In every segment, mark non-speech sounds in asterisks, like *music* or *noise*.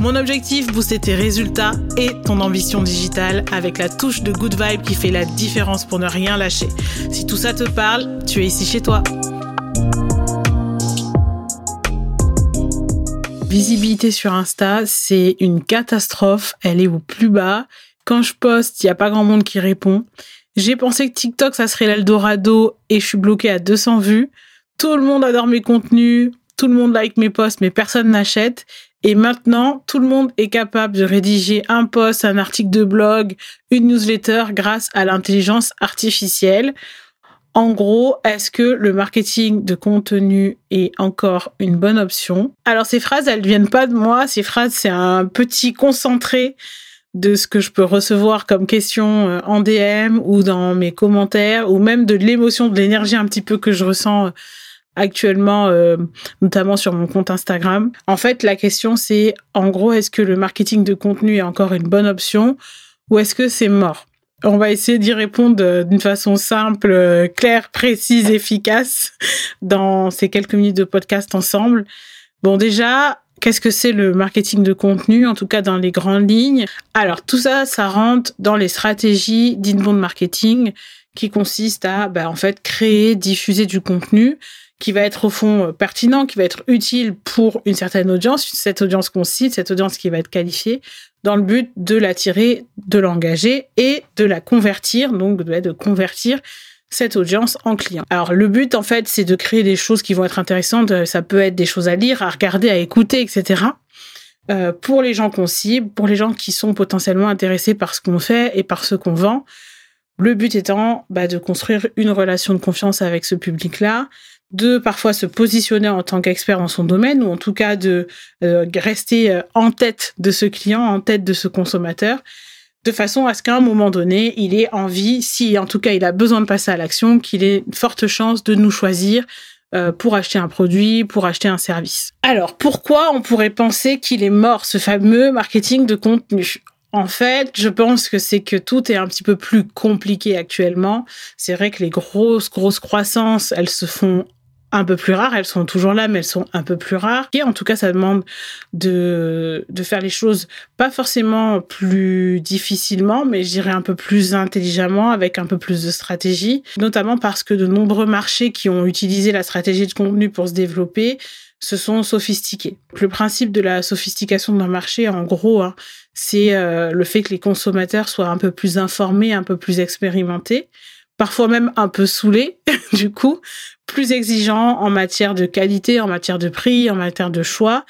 Mon objectif, booster tes résultats et ton ambition digitale avec la touche de good vibe qui fait la différence pour ne rien lâcher. Si tout ça te parle, tu es ici chez toi. Visibilité sur Insta, c'est une catastrophe. Elle est au plus bas. Quand je poste, il n'y a pas grand monde qui répond. J'ai pensé que TikTok, ça serait l'Eldorado et je suis bloquée à 200 vues. Tout le monde adore mes contenus, tout le monde like mes posts, mais personne n'achète. Et maintenant, tout le monde est capable de rédiger un post, un article de blog, une newsletter grâce à l'intelligence artificielle. En gros, est-ce que le marketing de contenu est encore une bonne option? Alors ces phrases, elles ne viennent pas de moi. Ces phrases, c'est un petit concentré de ce que je peux recevoir comme question euh, en DM ou dans mes commentaires ou même de l'émotion, de l'énergie un petit peu que je ressens actuellement, euh, notamment sur mon compte Instagram. En fait, la question c'est, en gros, est-ce que le marketing de contenu est encore une bonne option ou est-ce que c'est mort? On va essayer d'y répondre euh, d'une façon simple, euh, claire, précise, efficace *laughs* dans ces quelques minutes de podcast ensemble. Bon, déjà, Qu'est-ce que c'est le marketing de contenu, en tout cas dans les grandes lignes? Alors tout ça, ça rentre dans les stratégies d'inbound marketing qui consiste à, bah, en fait, créer, diffuser du contenu qui va être au fond euh, pertinent, qui va être utile pour une certaine audience, cette audience qu'on cite, cette audience qui va être qualifiée, dans le but de l'attirer, de l'engager et de la convertir, donc de convertir cette audience en client. Alors le but en fait c'est de créer des choses qui vont être intéressantes, ça peut être des choses à lire, à regarder, à écouter, etc. Euh, pour les gens qu'on cible, pour les gens qui sont potentiellement intéressés par ce qu'on fait et par ce qu'on vend. Le but étant bah, de construire une relation de confiance avec ce public-là, de parfois se positionner en tant qu'expert dans son domaine ou en tout cas de euh, rester euh, en tête de ce client, en tête de ce consommateur, de façon à ce qu'à un moment donné, il ait envie, si en tout cas il a besoin de passer à l'action, qu'il ait une forte chance de nous choisir euh, pour acheter un produit, pour acheter un service. Alors pourquoi on pourrait penser qu'il est mort, ce fameux marketing de contenu? En fait, je pense que c'est que tout est un petit peu plus compliqué actuellement. C'est vrai que les grosses, grosses croissances, elles se font un peu plus rares. Elles sont toujours là, mais elles sont un peu plus rares. Et en tout cas, ça demande de, faire les choses pas forcément plus difficilement, mais je dirais un peu plus intelligemment, avec un peu plus de stratégie. Notamment parce que de nombreux marchés qui ont utilisé la stratégie de contenu pour se développer se sont sophistiqués. Le principe de la sophistication d'un marché, en gros, hein, c'est euh, le fait que les consommateurs soient un peu plus informés, un peu plus expérimentés parfois même un peu saoulés, *laughs* du coup, plus exigeants en matière de qualité, en matière de prix, en matière de choix.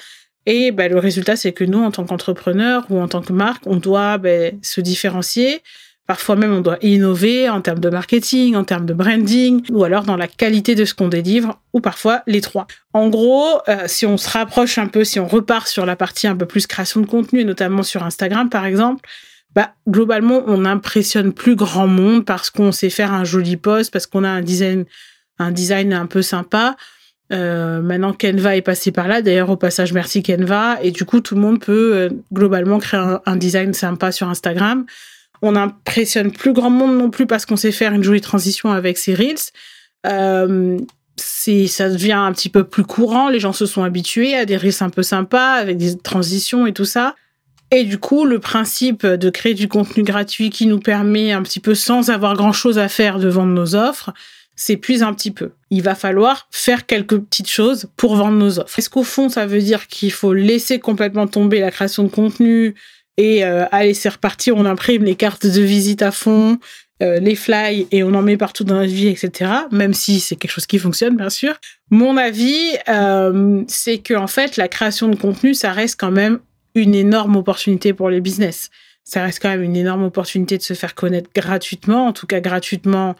Et ben, le résultat, c'est que nous, en tant qu'entrepreneurs ou en tant que marque, on doit ben, se différencier. Parfois même, on doit innover en termes de marketing, en termes de branding, ou alors dans la qualité de ce qu'on délivre, ou parfois les trois. En gros, euh, si on se rapproche un peu, si on repart sur la partie un peu plus création de contenu, notamment sur Instagram par exemple, bah, globalement, on n'impressionne plus grand monde parce qu'on sait faire un joli post, parce qu'on a un design, un design un peu sympa. Euh, maintenant, Canva est passé par là. D'ailleurs, au passage, merci Canva. Et du coup, tout le monde peut euh, globalement créer un, design sympa sur Instagram. On n'impressionne plus grand monde non plus parce qu'on sait faire une jolie transition avec ses reels. Euh, ça devient un petit peu plus courant. Les gens se sont habitués à des reels un peu sympas avec des transitions et tout ça. Et du coup, le principe de créer du contenu gratuit qui nous permet un petit peu sans avoir grand chose à faire de vendre nos offres, s'épuise un petit peu. Il va falloir faire quelques petites choses pour vendre nos offres. Est-ce qu'au fond, ça veut dire qu'il faut laisser complètement tomber la création de contenu et euh, allez, c'est on imprime les cartes de visite à fond, euh, les fly et on en met partout dans notre vie, etc. Même si c'est quelque chose qui fonctionne, bien sûr. Mon avis, euh, c'est que en fait, la création de contenu, ça reste quand même une énorme opportunité pour les business. Ça reste quand même une énorme opportunité de se faire connaître gratuitement, en tout cas gratuitement,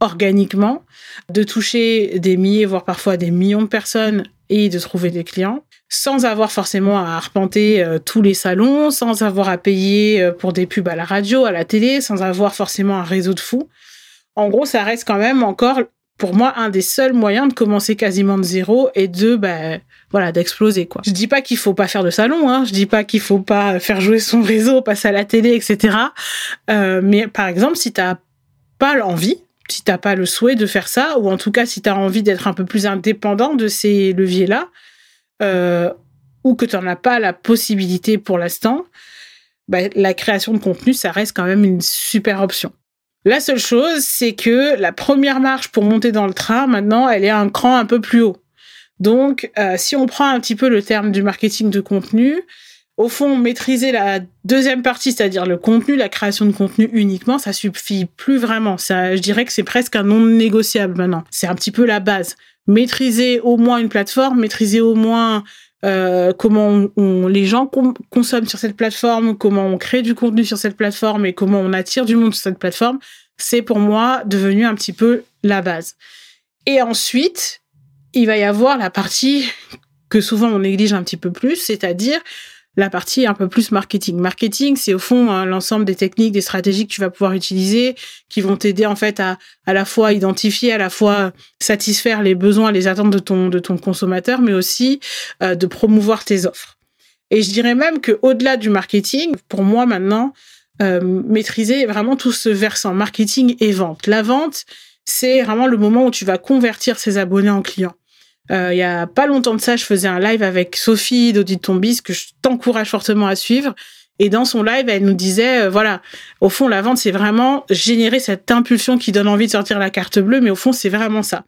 organiquement, de toucher des milliers, voire parfois des millions de personnes et de trouver des clients. sans avoir forcément à arpenter euh, tous les salons, sans avoir à payer euh, pour des pubs à la radio, à la télé, sans avoir forcément un réseau de fous. En gros, ça reste quand même encore pour moi un des seuls moyens de commencer quasiment de zéro et de bah, voilà d'exploser quoi. Je dis pas qu'il faut pas faire de salon, hein. je dis pas qu'il faut pas faire jouer son réseau, passer à la télé, etc. Euh, mais par exemple, si t'as pas l'envie, si t'as pas le souhait de faire ça, ou en tout cas si tu as envie d'être un peu plus indépendant de ces leviers-là, euh, ou que tu n'en as pas la possibilité pour l'instant, bah, la création de contenu, ça reste quand même une super option. La seule chose, c'est que la première marche pour monter dans le train, maintenant, elle est un cran un peu plus haut. Donc, euh, si on prend un petit peu le terme du marketing de contenu, au fond, maîtriser la deuxième partie, c'est-à-dire le contenu, la création de contenu uniquement, ça suffit plus vraiment. Ça, je dirais que c'est presque un non négociable maintenant. C'est un petit peu la base. Maîtriser au moins une plateforme, maîtriser au moins euh, comment les gens consomment sur cette plateforme, comment on crée du contenu sur cette plateforme et comment on attire du monde sur cette plateforme, c'est pour moi devenu un petit peu la base. Et ensuite, il va y avoir la partie que souvent on néglige un petit peu plus, c'est-à-dire la partie un peu plus marketing. Marketing, c'est au fond hein, l'ensemble des techniques, des stratégies que tu vas pouvoir utiliser, qui vont t'aider en fait à à la fois identifier, à la fois satisfaire les besoins, les attentes de ton de ton consommateur, mais aussi euh, de promouvoir tes offres. Et je dirais même que au-delà du marketing, pour moi maintenant, euh, maîtriser vraiment tout ce versant marketing et vente. La vente, c'est vraiment le moment où tu vas convertir ses abonnés en clients. Euh, il y a pas longtemps de ça, je faisais un live avec Sophie d'Audit Tombis que je t'encourage fortement à suivre. Et dans son live, elle nous disait, euh, voilà, au fond, la vente, c'est vraiment générer cette impulsion qui donne envie de sortir la carte bleue, mais au fond, c'est vraiment ça.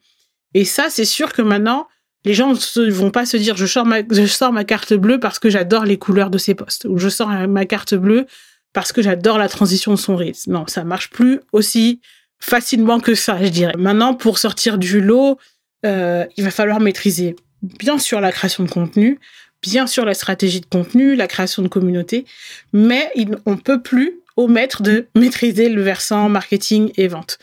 Et ça, c'est sûr que maintenant, les gens ne vont pas se dire, je sors ma, je sors ma carte bleue parce que j'adore les couleurs de ses postes, ou je sors ma carte bleue parce que j'adore la transition de son risque. Non, ça marche plus aussi facilement que ça, je dirais. Maintenant, pour sortir du lot, euh, il va falloir maîtriser bien sûr la création de contenu, bien sûr la stratégie de contenu, la création de communauté, mais on peut plus omettre de maîtriser le versant marketing et vente.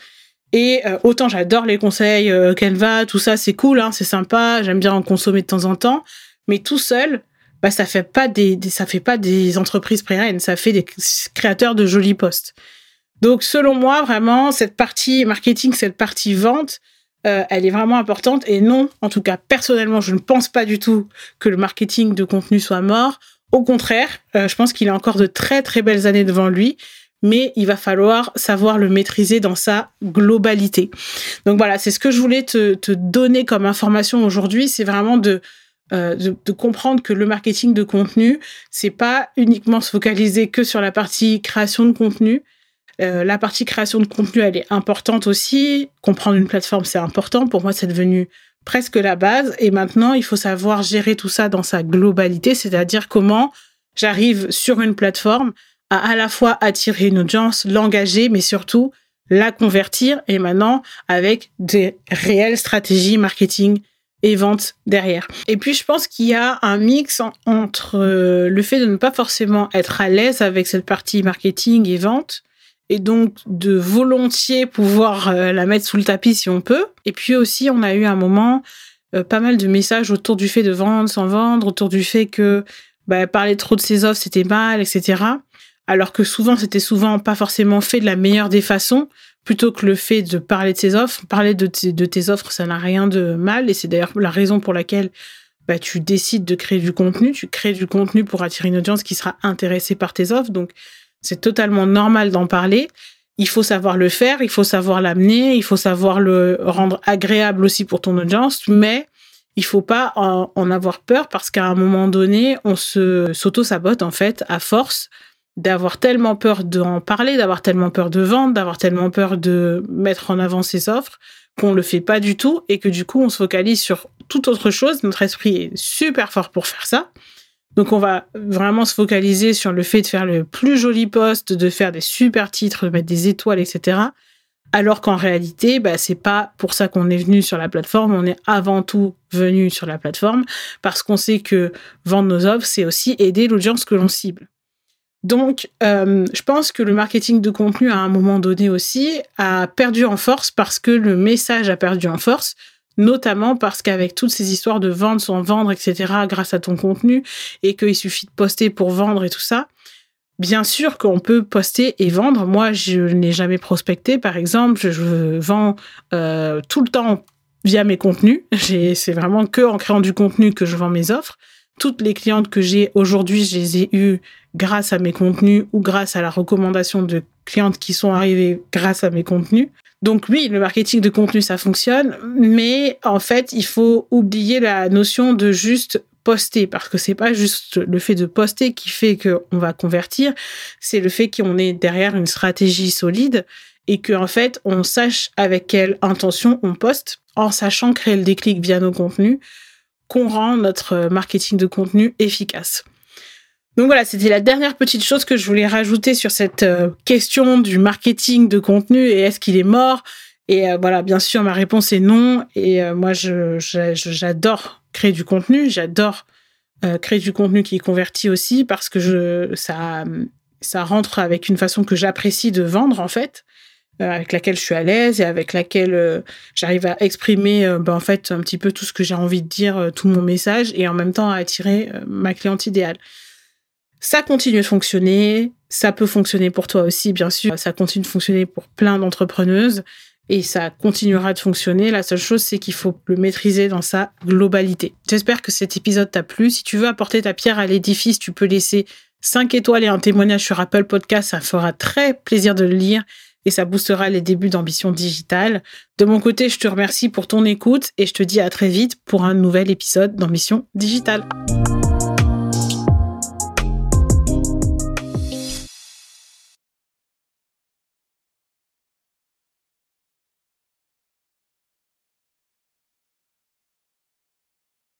Et euh, autant j'adore les conseils euh, Canva, tout ça c'est cool, hein, c'est sympa, j'aime bien en consommer de temps en temps, mais tout seul, bah ça fait pas des, ça fait pas des entreprises pérennes, ça fait des créateurs de jolis posts. Donc selon moi vraiment cette partie marketing, cette partie vente, euh, elle est vraiment importante. Et non, en tout cas, personnellement, je ne pense pas du tout que le marketing de contenu soit mort. Au contraire, euh, je pense qu'il a encore de très très belles années devant lui, mais il va falloir savoir le maîtriser dans sa globalité. Donc voilà, c'est ce que je voulais te, donner comme information aujourd'hui, c'est vraiment de, euh, de, de, comprendre que le marketing de contenu, c'est pas uniquement se focaliser que sur la partie création de contenu, euh, la partie création de contenu, elle est importante aussi. Comprendre une plateforme, c'est important. Pour moi, c'est devenu presque la base. Et maintenant, il faut savoir gérer tout ça dans sa globalité, c'est-à-dire comment j'arrive sur une plateforme à à la fois attirer une audience, l'engager, mais surtout la convertir. Et maintenant, avec des réelles stratégies marketing et vente derrière. Et puis je pense qu'il y a un mix entre euh, le fait de ne pas forcément être à l'aise avec cette partie marketing et vente et donc de volontiers pouvoir euh, la mettre sous le tapis si on peut. Et puis aussi, on a eu un moment euh, pas mal de messages autour du fait de vendre sans vendre, autour du fait que bah, parler trop de ses offres c'était mal, etc. Alors que souvent c'était souvent pas forcément fait de la meilleure des façons, plutôt que le fait de parler de ses offres. Parler de, de tes offres, ça n'a rien de mal, et c'est d'ailleurs la raison pour laquelle bah, tu décides de créer du contenu. Tu crées du contenu pour attirer une audience qui sera intéressée par tes offres. Donc c'est totalement normal d'en parler. Il faut savoir le faire, il faut savoir l'amener, il faut savoir le rendre agréable aussi pour ton audience, mais il faut pas en, avoir peur parce qu'à un moment donné, on se s'auto-sabote en fait à force d'avoir tellement peur d'en parler, d'avoir tellement peur de vendre, d'avoir tellement peur de mettre en avant ses offres qu'on le fait pas du tout et que du coup on se focalise sur toute autre chose. Notre esprit est super fort pour faire ça. Donc on va vraiment se focaliser sur le fait de faire le plus joli poste, de faire des super titres, de mettre des étoiles, etc. Alors qu'en réalité, bah, c'est pas pour ça qu'on est venu sur la plateforme. On est avant tout venu sur la plateforme parce qu'on sait que vendre nos offres, c'est aussi aider l'audience que l'on cible. Donc, euh, je pense que le marketing de contenu, à un moment donné aussi, a perdu en force parce que le message a perdu en force notamment parce qu'avec toutes ces histoires de vendre sans vendre, etc., grâce à ton contenu, et qu'il suffit de poster pour vendre et tout ça, bien sûr qu'on peut poster et vendre. Moi, je n'ai jamais prospecté, par exemple, je, vends euh, tout le temps via mes contenus. *laughs* C'est vraiment que en créant du contenu que je vends mes offres. Toutes les clientes que j'ai aujourd'hui, je les ai eues grâce à mes contenus ou grâce à la recommandation de clientes qui sont arrivées grâce à mes contenus. Donc oui, le marketing de contenu, ça fonctionne, mais en fait, il faut oublier la notion de juste poster parce que c'est pas juste le fait de poster qui fait qu'on va convertir, c'est le fait qu'on est derrière une stratégie solide et qu'en en fait, on sache avec quelle intention on poste en sachant créer le déclic via nos contenus qu'on rend notre marketing de contenu efficace. Donc voilà, c'était la dernière petite chose que je voulais rajouter sur cette euh, question du marketing de contenu et est-ce qu'il est mort? Et euh, voilà, bien sûr, ma réponse est non. Et euh, moi, j'adore créer du contenu, j'adore créer du contenu qui est converti aussi parce que ça rentre avec une façon que j'apprécie de vendre en fait. avec laquelle je suis à l'aise et avec laquelle j'arrive à exprimer ben, en fait un petit peu tout ce que j'ai envie de dire, tout mon message et en même temps à attirer ma cliente idéale. Ça continue de fonctionner. Ça peut fonctionner pour toi aussi, bien sûr. Ça continue de fonctionner pour plein d'entrepreneuses et ça continuera de fonctionner. La seule chose, c'est qu'il faut le maîtriser dans sa globalité. J'espère que cet épisode t'a plu. Si tu veux apporter ta pierre à l'édifice, tu peux laisser 5 étoiles et un témoignage sur Apple Podcast. Ça fera très plaisir de le lire et ça boostera les débuts d'ambition digitale. De mon côté, je te remercie pour ton écoute et je te dis à très vite pour un nouvel épisode d'ambition digitale.